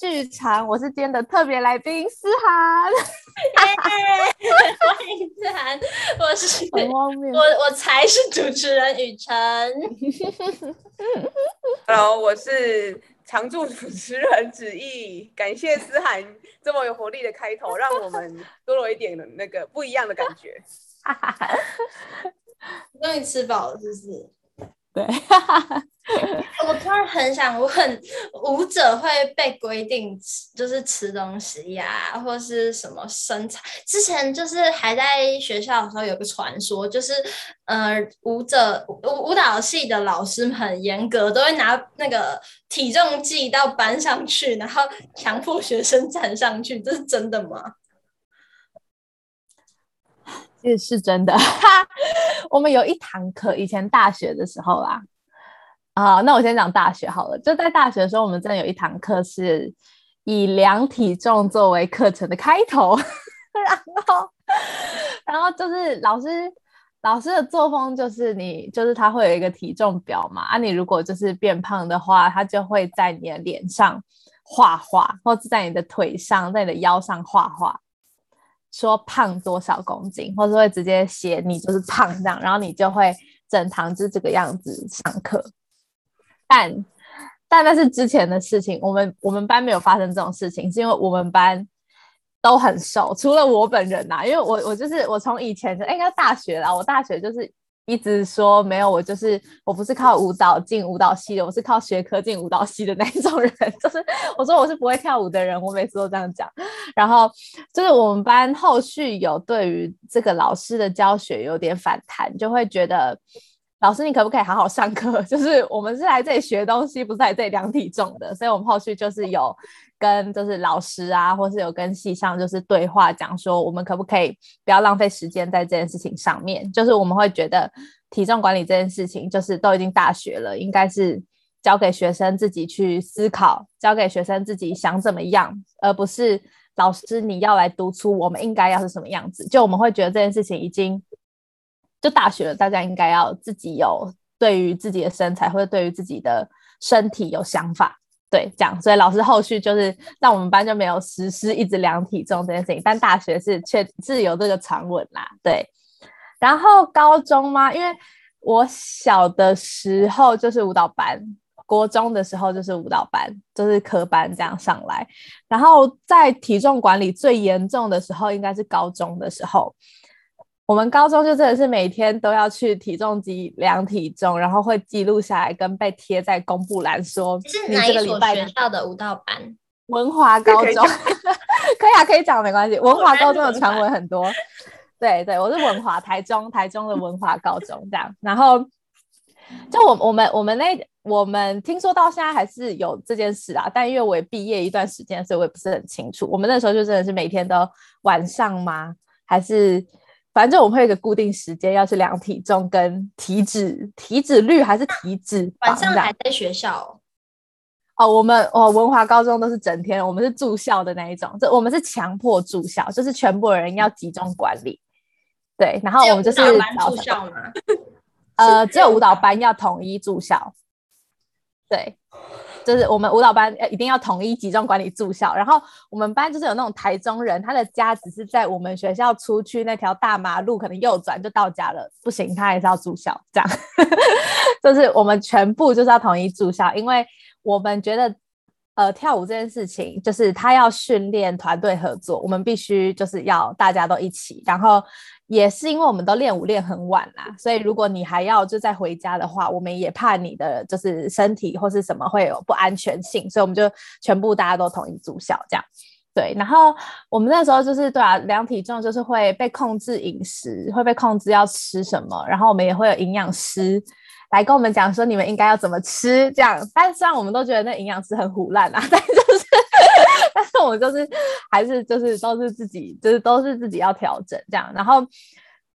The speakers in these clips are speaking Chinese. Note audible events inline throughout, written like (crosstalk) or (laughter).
剧场，我是今天的特别来宾思涵。欢迎思涵，我是 (laughs) 我我才是主持人雨辰。(laughs) Hello，我是常驻主持人子毅。感谢思涵这么有活力的开头，(laughs) 让我们多了一点的那个不一样的感觉。终于吃饱了，是不是？对，(laughs) 我突然很想问，舞者会被规定就是吃东西呀、或是什么身材？之前就是还在学校的时候，有个传说，就是呃，舞者舞舞蹈系的老师很严格，都会拿那个体重计到班上去，然后强迫学生站上去，这是真的吗？这是真的哈。(laughs) 我们有一堂课，以前大学的时候啦，啊，那我先讲大学好了。就在大学的时候，我们真的有一堂课是以量体重作为课程的开头，(laughs) 然后，然后就是老师老师的作风就是你就是他会有一个体重表嘛，啊，你如果就是变胖的话，他就会在你的脸上画画，或者在你的腿上，在你的腰上画画。说胖多少公斤，或是会直接写你就是胖这样，然后你就会整堂就这个样子上课。但但那是之前的事情，我们我们班没有发生这种事情，是因为我们班都很瘦，除了我本人呐、因为我我就是我从以前就应该大学啦，我大学就是。一直说没有，我就是我不是靠舞蹈进舞蹈系的，我是靠学科进舞蹈系的那种人。(laughs) 就是我说我是不会跳舞的人，我每次都这样讲。然后就是我们班后续有对于这个老师的教学有点反弹，就会觉得老师你可不可以好好上课？(laughs) 就是我们是来这里学东西，不是来这里量体重的。所以我们后续就是有。跟就是老师啊，或是有跟系上就是对话，讲说我们可不可以不要浪费时间在这件事情上面？就是我们会觉得体重管理这件事情，就是都已经大学了，应该是交给学生自己去思考，交给学生自己想怎么样，而不是老师你要来督促我们应该要是什么样子。就我们会觉得这件事情已经就大学了，大家应该要自己有对于自己的身材或者对于自己的身体有想法。对，这样，所以老师后续就是让我们班就没有实施一直量体重这件事情，但大学是确是有这个传闻啦。对，然后高中嘛，因为我小的时候就是舞蹈班，国中的时候就是舞蹈班，就是科班这样上来，然后在体重管理最严重的时候，应该是高中的时候。我们高中就真的是每天都要去体重机量体重，然后会记录下来，跟被贴在公布栏说。是哪一所学校的舞蹈班？文华高中。(laughs) 可以啊，可以讲没关系。文华高中的传闻很多。(laughs) 对对，我是文华，台中台中的文华高中这样。然后就我我们我们那我们听说到现在还是有这件事啊，但因为我也毕业一段时间，所以我也不是很清楚。我们那时候就真的是每天都晚上吗？还是？反正我们会有一个固定时间要去量体重跟体脂，体脂率还是体脂？晚上还在学校哦。我们哦，文华高中都是整天，我们是住校的那一种，这我们是强迫住校，就是全部人要集中管理。对，然后我们就是住校嘛？(laughs) 呃，只有舞蹈班要统一住校。对。就是我们舞蹈班一定要统一集中管理住校，然后我们班就是有那种台中人，他的家只是在我们学校出去那条大马路，可能右转就到家了，不行，他还是要住校，这样，(laughs) 就是我们全部就是要统一住校，因为我们觉得。呃，跳舞这件事情，就是他要训练团队合作，我们必须就是要大家都一起。然后也是因为我们都练舞练很晚啦，所以如果你还要就再回家的话，我们也怕你的就是身体或是什么会有不安全性，所以我们就全部大家都统一住校这样。对，然后我们那时候就是对啊，量体重就是会被控制饮食，会被控制要吃什么，然后我们也会有营养师。来跟我们讲说你们应该要怎么吃，这样。但虽然我们都觉得那营养师很胡烂啊，(laughs) 但就是，(laughs) 但是我们就是还是就是都是自己，就是都是自己要调整这样，然后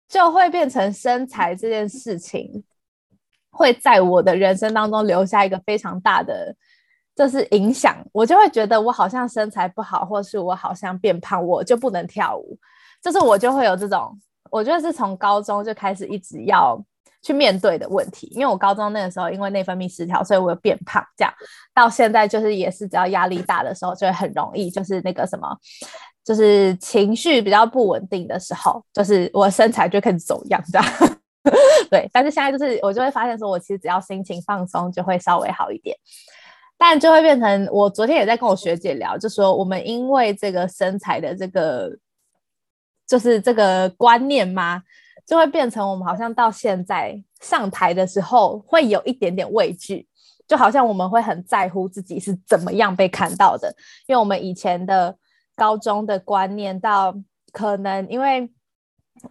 就会变成身材这件事情会在我的人生当中留下一个非常大的就是影响。我就会觉得我好像身材不好，或是我好像变胖，我就不能跳舞。就是我就会有这种，我觉得是从高中就开始一直要。去面对的问题。因为我高中那个时候因为内分泌失调，所以我有变胖，这样到现在就是也是只要压力大的时候，就会很容易就是那个什么，就是情绪比较不稳定的时候，就是我身材就开始走样这样。(laughs) 对，但是现在就是我就会发现说，我其实只要心情放松，就会稍微好一点。但就会变成我昨天也在跟我学姐聊，就说我们因为这个身材的这个，就是这个观念嘛，就会变成我们好像到现在上台的时候会有一点点畏惧，就好像我们会很在乎自己是怎么样被看到的，因为我们以前的高中的观念到可能因为。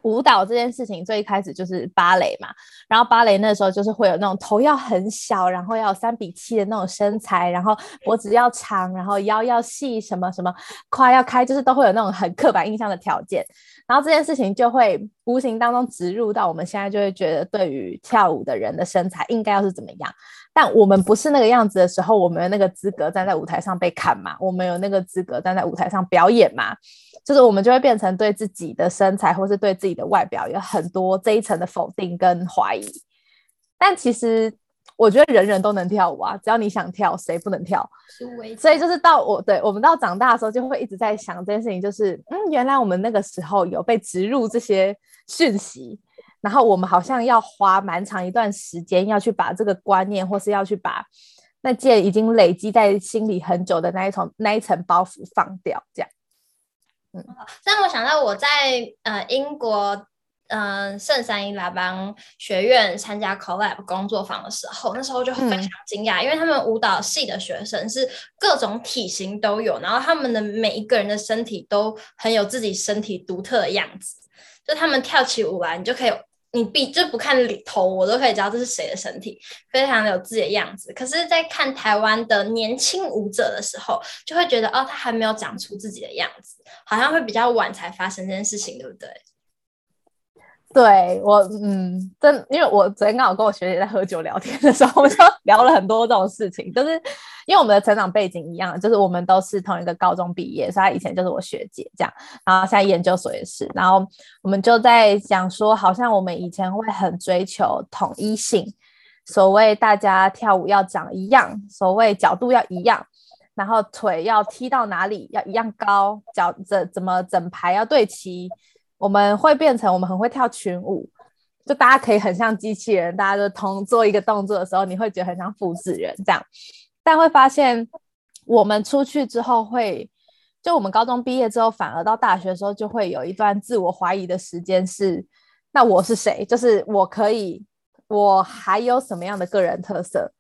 舞蹈这件事情最一开始就是芭蕾嘛，然后芭蕾那时候就是会有那种头要很小，然后要三比七的那种身材，然后脖子要长，然后腰要细，什么什么胯要开，就是都会有那种很刻板印象的条件，然后这件事情就会无形当中植入到我们现在就会觉得，对于跳舞的人的身材应该要是怎么样，但我们不是那个样子的时候，我们有那个资格站在舞台上被看嘛？我们有那个资格站在舞台上表演嘛？就是我们就会变成对自己的身材或是对自己的外表有很多这一层的否定跟怀疑，但其实我觉得人人都能跳舞啊，只要你想跳，谁不能跳？所以就是到我对我们到长大的时候，就会一直在想这件事情，就是嗯，原来我们那个时候有被植入这些讯息，然后我们好像要花蛮长一段时间要去把这个观念，或是要去把那件已经累积在心里很久的那一层那一层包袱放掉，这样。嗯，让我想到我在呃英国，嗯、呃，圣三一拉邦学院参加 collab 工作坊的时候，那时候就非常惊讶，嗯、因为他们舞蹈系的学生是各种体型都有，然后他们的每一个人的身体都很有自己身体独特的样子，就他们跳起舞来，你就可以。你必就不看里头，我都可以知道这是谁的身体，非常有自己的样子。可是，在看台湾的年轻舞者的时候，就会觉得哦，他还没有长出自己的样子，好像会比较晚才发生这件事情，对不对？对我，嗯，真因为我昨天刚好跟我学姐在喝酒聊天的时候，我们就 (laughs) 聊了很多这种事情，就是因为我们的成长背景一样，就是我们都是同一个高中毕业，所以她以前就是我学姐这样，然后现在研究所也是，然后我们就在讲说，好像我们以前会很追求统一性，所谓大家跳舞要长一样，所谓角度要一样，然后腿要踢到哪里要一样高，脚怎怎么整排要对齐。我们会变成我们很会跳群舞，就大家可以很像机器人，大家都同做一个动作的时候，你会觉得很像复制人这样。但会发现我们出去之后会，就我们高中毕业之后，反而到大学的时候就会有一段自我怀疑的时间是，那我是谁？就是我可以，我还有什么样的个人特色？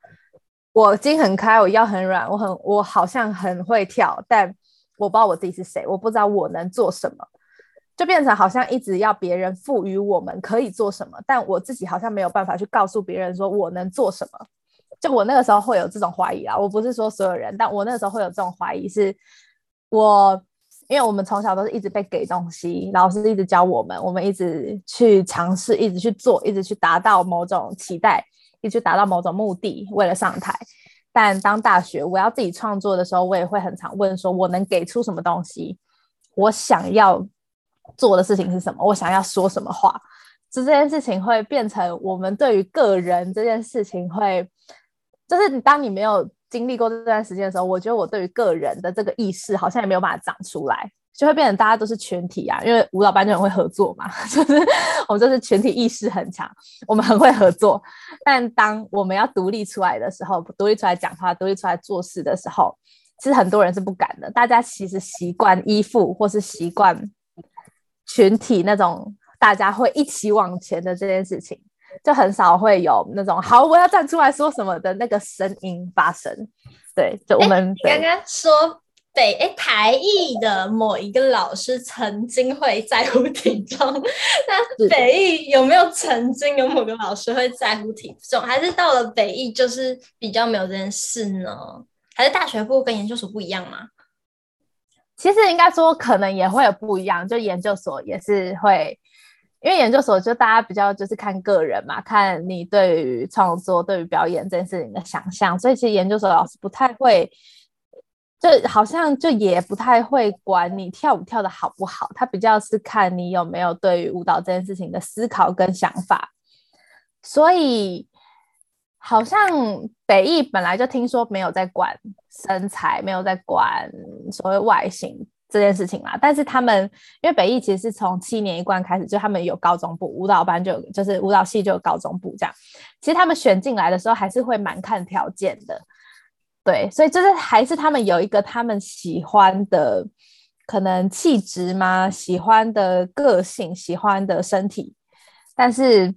我筋很开，我腰很软，我很我好像很会跳，但我不知道我自己是谁，我不知道我能做什么。就变成好像一直要别人赋予我们可以做什么，但我自己好像没有办法去告诉别人说我能做什么。就我那个时候会有这种怀疑啊，我不是说所有人，但我那个时候会有这种怀疑，是我因为我们从小都是一直被给东西，老师一直教我们，我们一直去尝试，一直去做，一直去达到某种期待，一直达到某种目的，为了上台。但当大学我要自己创作的时候，我也会很常问说，我能给出什么东西？我想要。做的事情是什么？我想要说什么话？就这件事情会变成我们对于个人这件事情会，就是当你没有经历过这段时间的时候，我觉得我对于个人的这个意识好像也没有办法长出来，就会变成大家都是群体啊，因为舞蹈班就很会合作嘛，(laughs) 就是我们就是群体意识很强，我们很会合作。但当我们要独立出来的时候，独立出来讲话，独立出来做事的时候，其实很多人是不敢的。大家其实习惯依附，或是习惯。群体那种大家会一起往前的这件事情，就很少会有那种好，我要站出来说什么的那个声音发生。对，就我们刚刚说北哎台艺的某一个老师曾经会在乎体重，那北艺有没有曾经有某个老师会在乎体重？还是到了北艺就是比较没有这件事呢？还是大学部跟研究所不一样吗？其实应该说，可能也会有不一样。就研究所也是会，因为研究所就大家比较就是看个人嘛，看你对于创作、对于表演这件事情的想象。所以其实研究所老师不太会，就好像就也不太会管你跳舞跳得好不好，他比较是看你有没有对于舞蹈这件事情的思考跟想法。所以好像北艺本来就听说没有在管身材，没有在管所谓外形。这件事情啦，但是他们因为北艺其实是从七年一贯开始，就他们有高中部舞蹈班就，就就是舞蹈系就有高中部这样。其实他们选进来的时候还是会蛮看条件的，对，所以就是还是他们有一个他们喜欢的可能气质吗？喜欢的个性，喜欢的身体，但是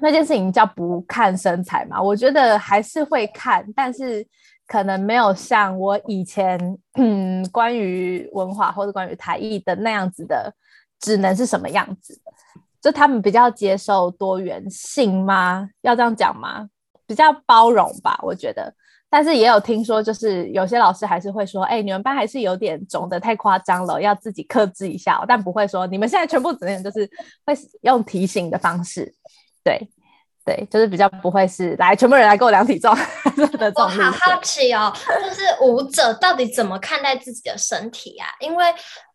那件事情叫不看身材嘛？我觉得还是会看，但是。可能没有像我以前，嗯，关于文化或者关于台艺的那样子的，只能是什么样子？就他们比较接受多元性吗？要这样讲吗？比较包容吧，我觉得。但是也有听说，就是有些老师还是会说，哎，你们班还是有点肿的太夸张了，要自己克制一下。但不会说你们现在全部只能就是会用提醒的方式，对。对，就是比较不会是来全部人来跟我量体重 (laughs) 的这种。我好好奇哦，就是舞者到底怎么看待自己的身体啊？因为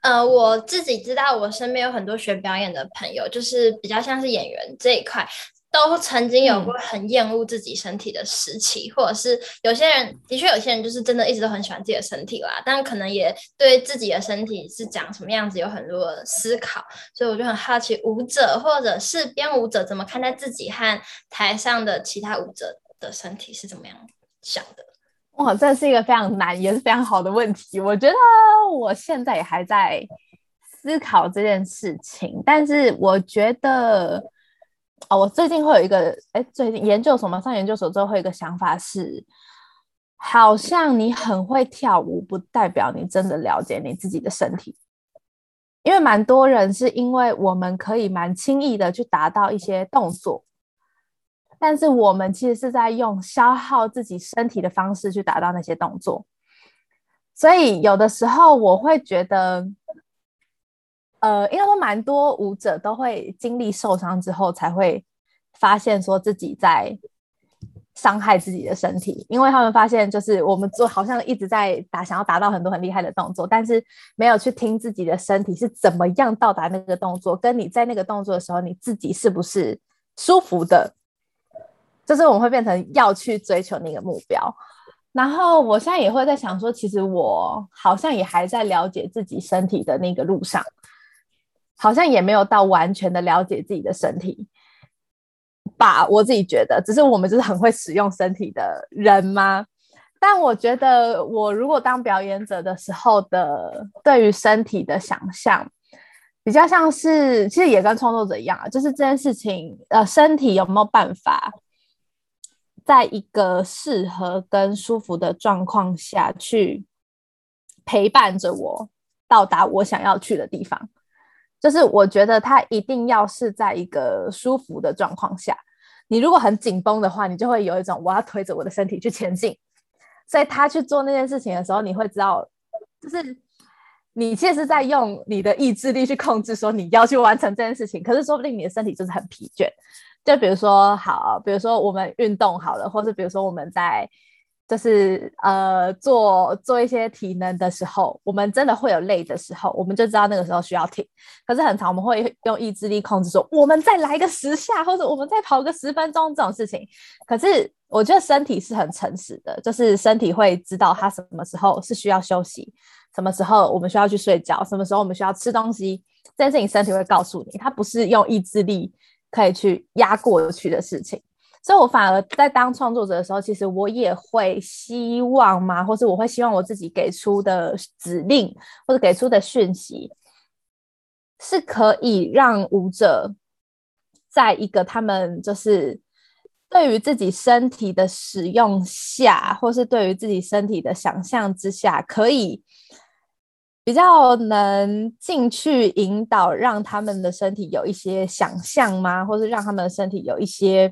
呃，我自己知道，我身边有很多学表演的朋友，就是比较像是演员这一块。都曾经有过很厌恶自己身体的时期，嗯、或者是有些人的确有些人就是真的一直都很喜欢自己的身体啦，但可能也对自己的身体是长什么样子有很多的思考，所以我就很好奇舞者或者是编舞者怎么看待自己和台上的其他舞者的身体是怎么样想的？哇，这是一个非常难也是非常好的问题，我觉得我现在也还在思考这件事情，但是我觉得。哦，我最近会有一个，哎，最近研究所嘛，上研究所之后会有一个想法是，好像你很会跳舞，不代表你真的了解你自己的身体，因为蛮多人是因为我们可以蛮轻易的去达到一些动作，但是我们其实是在用消耗自己身体的方式去达到那些动作，所以有的时候我会觉得。呃，应该说蛮多舞者都会经历受伤之后，才会发现说自己在伤害自己的身体，因为他们发现就是我们做好像一直在达想要达到很多很厉害的动作，但是没有去听自己的身体是怎么样到达那个动作，跟你在那个动作的时候你自己是不是舒服的，就是我们会变成要去追求那个目标。然后我现在也会在想说，其实我好像也还在了解自己身体的那个路上。好像也没有到完全的了解自己的身体吧，我自己觉得，只是我们就是很会使用身体的人吗？但我觉得，我如果当表演者的时候的对于身体的想象，比较像是，其实也跟创作者一样啊，就是这件事情，呃，身体有没有办法在一个适合跟舒服的状况下去陪伴着我到达我想要去的地方。就是我觉得他一定要是在一个舒服的状况下，你如果很紧绷的话，你就会有一种我要推着我的身体去前进。所以他去做那件事情的时候，你会知道，就是你其实是在用你的意志力去控制，说你要去完成这件事情。可是说不定你的身体就是很疲倦。就比如说，好，比如说我们运动好了，或是比如说我们在。就是呃，做做一些体能的时候，我们真的会有累的时候，我们就知道那个时候需要停。可是很常我们会用意志力控制说，我们再来个十下，或者我们再跑个十分钟这种事情。可是我觉得身体是很诚实的，就是身体会知道它什么时候是需要休息，什么时候我们需要去睡觉，什么时候我们需要吃东西。这件事情身体会告诉你，它不是用意志力可以去压过去的事情。所以，我反而在当创作者的时候，其实我也会希望嘛，或是我会希望我自己给出的指令或者给出的讯息，是可以让舞者在一个他们就是对于自己身体的使用下，或是对于自己身体的想象之下，可以比较能进去引导，让他们的身体有一些想象吗？或是让他们的身体有一些。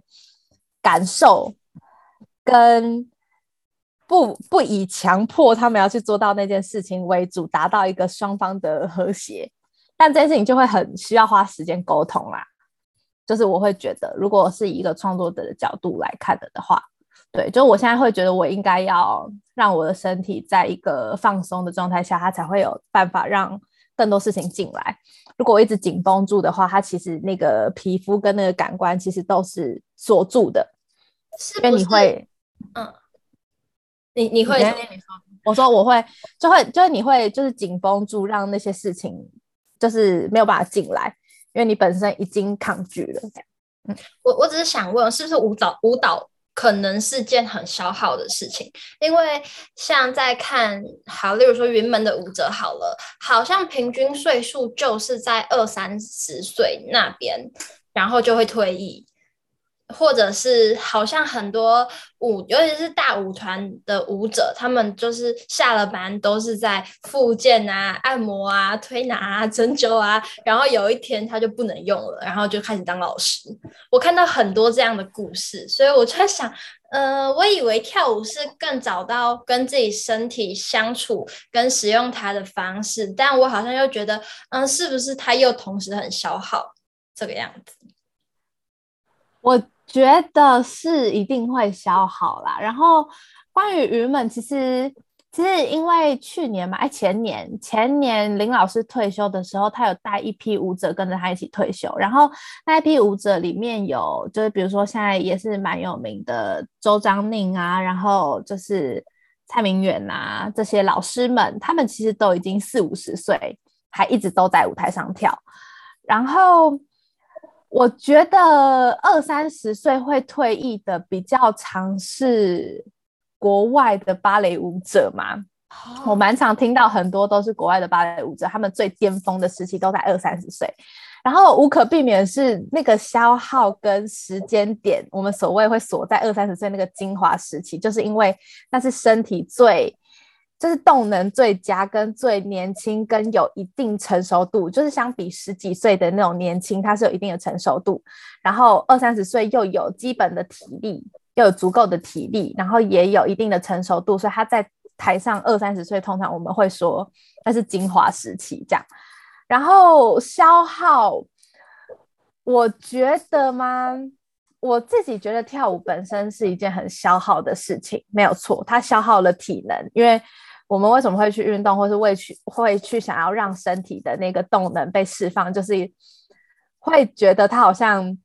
感受跟不不以强迫他们要去做到那件事情为主，达到一个双方的和谐，但这件事情就会很需要花时间沟通啦。就是我会觉得，如果是以一个创作者的角度来看的的话，对，就我现在会觉得我应该要让我的身体在一个放松的状态下，它才会有办法让更多事情进来。如果我一直紧绷住的话，它其实那个皮肤跟那个感官其实都是锁住的，是是？因为你会，嗯，你你会，我说我会，就会就是你会就是紧绷住，让那些事情就是没有办法进来，因为你本身已经抗拒了。嗯，我我只是想问，是不是舞蹈舞蹈？可能是件很消耗的事情，因为像在看好，例如说云门的舞者好了，好像平均岁数就是在二三十岁那边，然后就会退役。或者是好像很多舞，尤其是大舞团的舞者，他们就是下了班都是在复健啊、按摩啊、推拿啊、针灸啊，然后有一天他就不能用了，然后就开始当老师。我看到很多这样的故事，所以我就在想，呃，我以为跳舞是更找到跟自己身体相处、跟使用它的方式，但我好像又觉得，嗯、是不是它又同时很消耗这个样子？我。觉得是一定会消耗啦。然后关于云门，其实其实因为去年嘛，哎，前年前年林老师退休的时候，他有带一批舞者跟着他一起退休。然后那一批舞者里面有，就是比如说现在也是蛮有名的周章宁啊，然后就是蔡明远啊这些老师们，他们其实都已经四五十岁，还一直都在舞台上跳。然后。我觉得二三十岁会退役的比较常是国外的芭蕾舞者嘛，我蛮常听到很多都是国外的芭蕾舞者，他们最巅峰的时期都在二三十岁，然后无可避免是那个消耗跟时间点，我们所谓会锁在二三十岁那个精华时期，就是因为那是身体最。就是动能最佳，跟最年轻，跟有一定成熟度，就是相比十几岁的那种年轻，它是有一定的成熟度。然后二三十岁又有基本的体力，又有足够的体力，然后也有一定的成熟度，所以他在台上二三十岁，通常我们会说那是精华时期这样。然后消耗，我觉得吗？我自己觉得跳舞本身是一件很消耗的事情，没有错，它消耗了体能，因为。我们为什么会去运动，或是为去会去想要让身体的那个动能被释放，就是会觉得他好像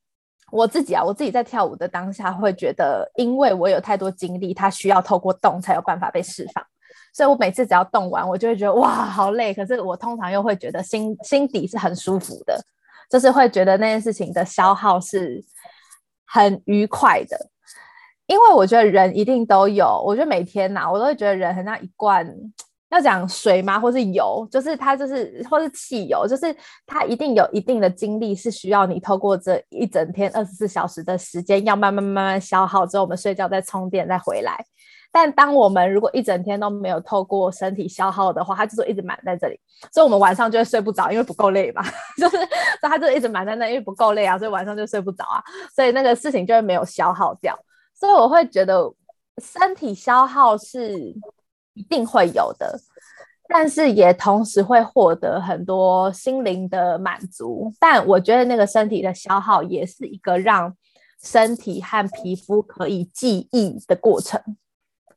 我自己啊，我自己在跳舞的当下会觉得，因为我有太多精力，它需要透过动才有办法被释放，所以我每次只要动完，我就会觉得哇，好累。可是我通常又会觉得心心底是很舒服的，就是会觉得那件事情的消耗是很愉快的。因为我觉得人一定都有，我觉得每天呐、我都会觉得人很像一罐，要讲水吗？或是油，就是它就是，或是汽油，就是它一定有一定的精力是需要你透过这一整天二十四小时的时间，要慢慢慢慢消耗之后，我们睡觉再充电再回来。但当我们如果一整天都没有透过身体消耗的话，它就是一直满在这里，所以我们晚上就会睡不着，因为不够累嘛，(laughs) 就是所以它就一直满在那，因为不够累啊，所以晚上就睡不着啊，所以那个事情就会没有消耗掉。所以我会觉得身体消耗是一定会有的，但是也同时会获得很多心灵的满足。但我觉得那个身体的消耗也是一个让身体和皮肤可以记忆的过程。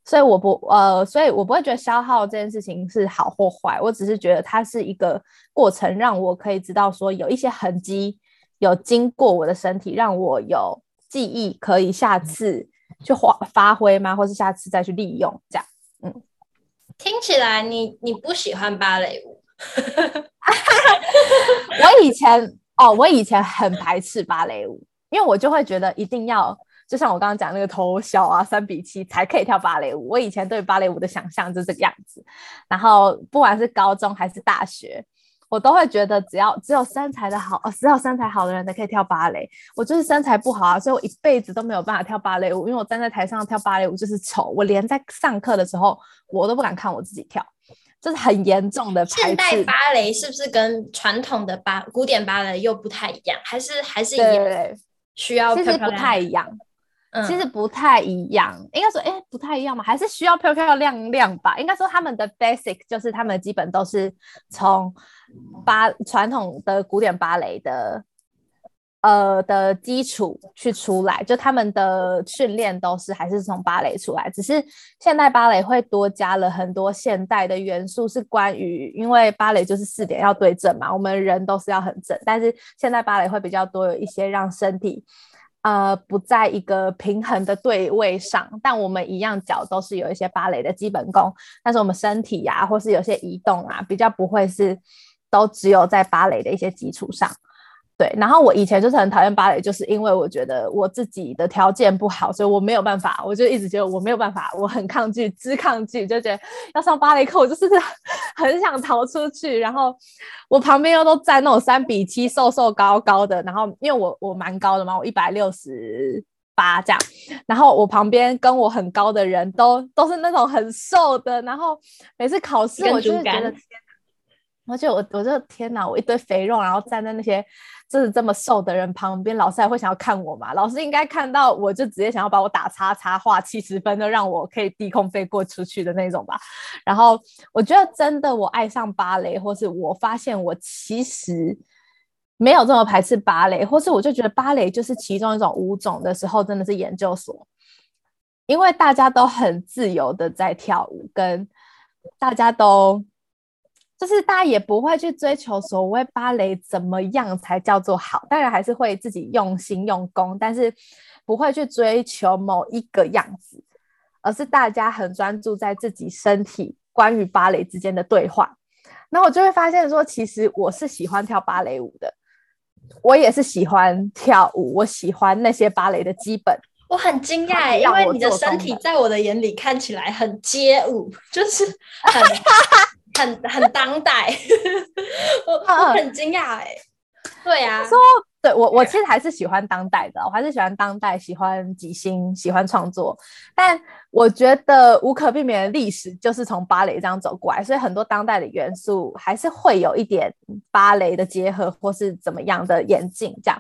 所以我不呃，所以我不会觉得消耗这件事情是好或坏，我只是觉得它是一个过程，让我可以知道说有一些痕迹有经过我的身体，让我有。记忆可以下次去发发挥吗？或是下次再去利用这样？嗯，听起来你你不喜欢芭蕾舞。(laughs) 我以前哦，我以前很排斥芭蕾舞，因为我就会觉得一定要，就像我刚刚讲那个头小啊，三比七才可以跳芭蕾舞。我以前对芭蕾舞的想象就是这个样子，然后不管是高中还是大学。我都会觉得，只要只有身材的好，只有身材好的人才可以跳芭蕾。我就是身材不好啊，所以我一辈子都没有办法跳芭蕾舞，因为我站在台上跳芭蕾舞就是丑。我连在上课的时候，我都不敢看我自己跳，这是很严重的。现代芭蕾是不是跟传统的芭古典芭蕾又不太一样？还是还是一样？对对对，需要其实不太一样。其实不太一样。应该说，哎，不太一样嘛？还是需要漂漂亮亮吧？应该说他们的 basic 就是他们基本都是从。芭传统的古典芭蕾的呃的基础去出来，就他们的训练都是还是从芭蕾出来，只是现代芭蕾会多加了很多现代的元素，是关于因为芭蕾就是四点要对正嘛，我们人都是要很正，但是现代芭蕾会比较多有一些让身体呃不在一个平衡的对位上，但我们一样脚都是有一些芭蕾的基本功，但是我们身体呀、或是有些移动啊比较不会是都只有在芭蕾的一些基础上。对，然后我以前就是很讨厌芭蕾，就是因为我觉得我自己的条件不好，所以我没有办法，我就一直觉得我没有办法，我很抗拒，之抗拒，就觉得要上芭蕾课，我就是 (laughs) 很想逃出去。然后我旁边又都站那种三比七，瘦瘦高高的，然后因为我我蛮高的嘛，我一百六十八这样，然后我旁边跟我很高的人都都是那种很瘦的，然后每次考试我就是觉得。而且我我就天哪，我一堆肥肉，然后站在那些就是这么瘦的人旁边，老师还会想要看我吗？老师应该看到我就直接想要把我打叉叉，画七十分就，让我可以低空飞过出去的那种吧。然后我觉得真的，我爱上芭蕾，或是我发现我其实没有这么排斥芭蕾，或是我就觉得芭蕾就是其中一种舞种的时候，真的是研究所，因为大家都很自由的在跳舞，跟大家都。就是大家也不会去追求所谓芭蕾怎么样才叫做好，当然还是会自己用心用功，但是不会去追求某一个样子，而是大家很专注在自己身体关于芭蕾之间的对话。然后我就会发现说，其实我是喜欢跳芭蕾舞的，我也是喜欢跳舞，我喜欢那些芭蕾的基本。我很惊讶，因为你的身体在我的眼里看起来很街舞，就是 (laughs) 很。很很当代，(laughs) 我我很惊讶哎，对啊，说对我我其实还是喜欢当代的，我还是喜欢当代，喜欢即兴，喜欢创作。但我觉得无可避免的历史就是从芭蕾这样走过来，所以很多当代的元素还是会有一点芭蕾的结合，或是怎么样的演进这样。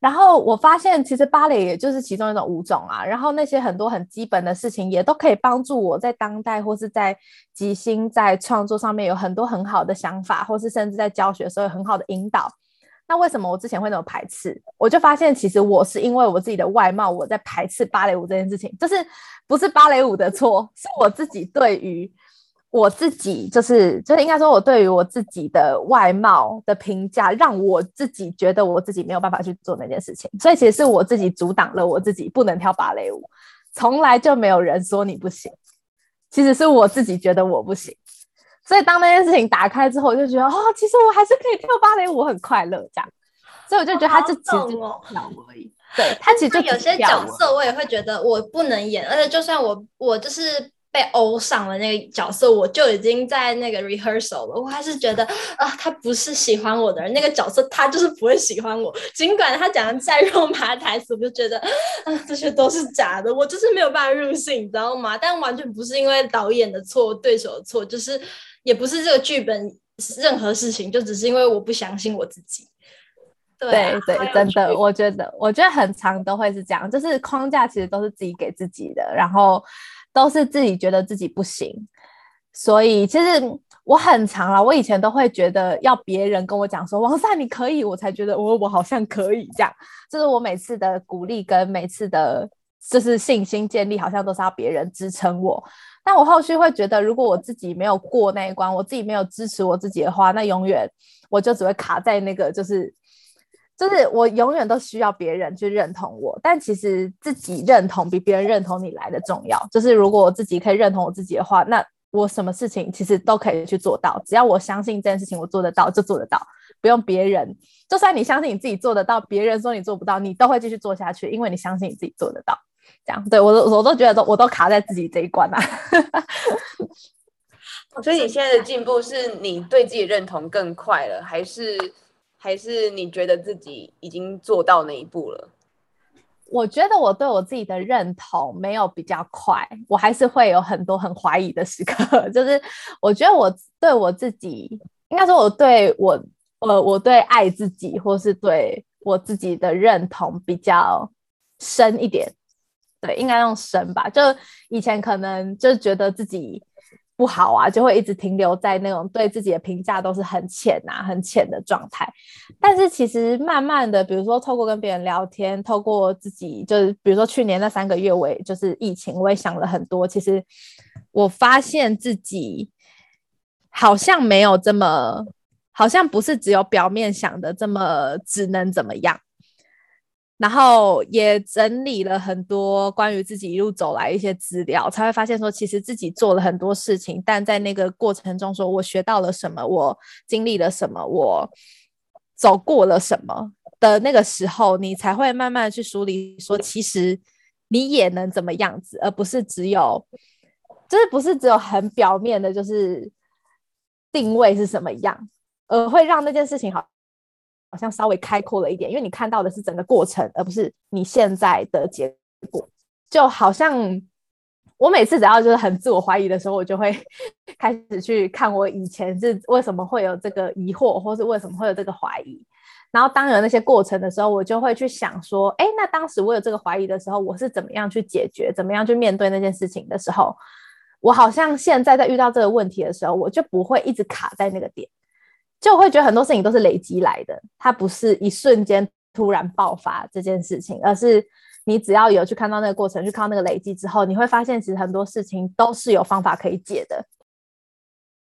然后我发现，其实芭蕾也就是其中一种舞种啊。然后那些很多很基本的事情，也都可以帮助我在当代或是在即兴、在创作上面有很多很好的想法，或是甚至在教学的时候很好的引导。那为什么我之前会那么排斥？我就发现，其实我是因为我自己的外貌，我在排斥芭蕾舞这件事情，就是不是芭蕾舞的错，是我自己对于。我自己就是，就是应该说，我对于我自己的外貌的评价，让我自己觉得我自己没有办法去做那件事情，所以其实是我自己阻挡了我自己不能跳芭蕾舞，从来就没有人说你不行，其实是我自己觉得我不行，所以当那件事情打开之后，我就觉得哦，其实我还是可以跳芭蕾舞，很快乐这样，所以我就觉得他就只是跳。舞而已，对，他其实有些角色我也会觉得我不能演，而且就算我我就是。被欧上了那个角色，我就已经在那个 rehearsal 了。我还是觉得啊，他不是喜欢我的人，那个角色他就是不会喜欢我。尽管他讲的再肉麻台词，我就觉得啊，这些都是假的，我就是没有办法入戏，你知道吗？但完全不是因为导演的错，对手的错，就是也不是这个剧本任何事情，就只是因为我不相信我自己。对啊，对对，真的，我觉得我觉得很长都会是这样，就是框架其实都是自己给自己的，然后。都是自己觉得自己不行，所以其实我很常啦。我以前都会觉得要别人跟我讲说“王善你可以”，我才觉得我我好像可以这样。就是我每次的鼓励跟每次的，就是信心建立，好像都是要别人支撑我。但我后续会觉得，如果我自己没有过那一关，我自己没有支持我自己的话，那永远我就只会卡在那个就是。就是我永远都需要别人去认同我，但其实自己认同比别人认同你来的重要。就是如果我自己可以认同我自己的话，那我什么事情其实都可以去做到。只要我相信这件事情我做得到，就做得到，不用别人。就算你相信你自己做得到，别人说你做不到，你都会继续做下去，因为你相信你自己做得到。这样，对，我都我都觉得都我都卡在自己这一关啊。(laughs) 所以你现在的进步是你对自己认同更快了，还是？还是你觉得自己已经做到那一步了？我觉得我对我自己的认同没有比较快，我还是会有很多很怀疑的时刻。就是我觉得我对我自己，应该说我对我，呃，我对爱自己或是对我自己的认同比较深一点。对，应该用深吧。就以前可能就觉得自己。不好啊，就会一直停留在那种对自己的评价都是很浅啊、很浅的状态。但是其实慢慢的，比如说透过跟别人聊天，透过自己，就是比如说去年那三个月，我也就是疫情，我也想了很多。其实我发现自己好像没有这么，好像不是只有表面想的这么只能怎么样。然后也整理了很多关于自己一路走来一些资料，才会发现说，其实自己做了很多事情，但在那个过程中，说我学到了什么，我经历了什么，我走过了什么的那个时候，你才会慢慢去梳理，说其实你也能怎么样子，而不是只有，就是不是只有很表面的，就是定位是什么样，而会让那件事情好。好像稍微开阔了一点，因为你看到的是整个过程，而不是你现在的结果。就好像我每次只要就是很自我怀疑的时候，我就会 (laughs) 开始去看我以前是为什么会有这个疑惑，或是为什么会有这个怀疑。然后当有那些过程的时候，我就会去想说，哎，那当时我有这个怀疑的时候，我是怎么样去解决，怎么样去面对那件事情的时候，我好像现在在遇到这个问题的时候，我就不会一直卡在那个点。就会觉得很多事情都是累积来的，它不是一瞬间突然爆发这件事情，而是你只要有去看到那个过程，去看到那个累积之后，你会发现其实很多事情都是有方法可以解的。